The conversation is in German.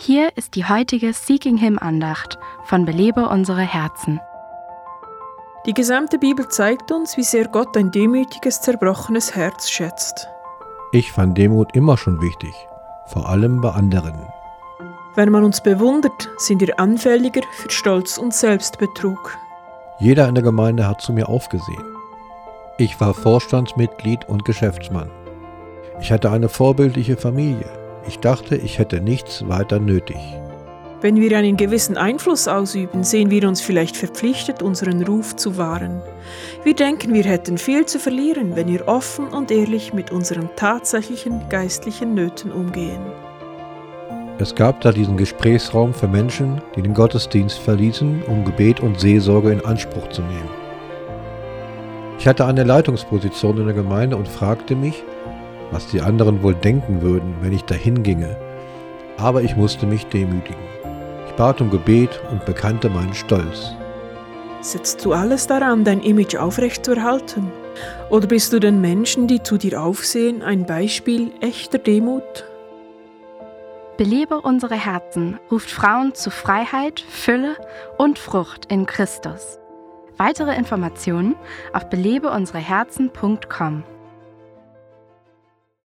Hier ist die heutige Seeking Him Andacht von Belebe unsere Herzen. Die gesamte Bibel zeigt uns, wie sehr Gott ein demütiges, zerbrochenes Herz schätzt. Ich fand Demut immer schon wichtig, vor allem bei anderen. Wenn man uns bewundert, sind wir anfälliger für Stolz und Selbstbetrug. Jeder in der Gemeinde hat zu mir aufgesehen. Ich war Vorstandsmitglied und Geschäftsmann. Ich hatte eine vorbildliche Familie. Ich dachte, ich hätte nichts weiter nötig. Wenn wir einen gewissen Einfluss ausüben, sehen wir uns vielleicht verpflichtet, unseren Ruf zu wahren. Wir denken, wir hätten viel zu verlieren, wenn wir offen und ehrlich mit unseren tatsächlichen geistlichen Nöten umgehen. Es gab da diesen Gesprächsraum für Menschen, die den Gottesdienst verließen, um Gebet und Seelsorge in Anspruch zu nehmen. Ich hatte eine Leitungsposition in der Gemeinde und fragte mich, was die anderen wohl denken würden, wenn ich dahin ginge. Aber ich musste mich demütigen. Ich bat um Gebet und bekannte meinen Stolz. Setzt du alles daran, dein Image aufrechtzuerhalten? Oder bist du den Menschen, die zu dir aufsehen, ein Beispiel echter Demut? Belebe unsere Herzen ruft Frauen zu Freiheit, Fülle und Frucht in Christus. Weitere Informationen auf belebeunsereherzen.com.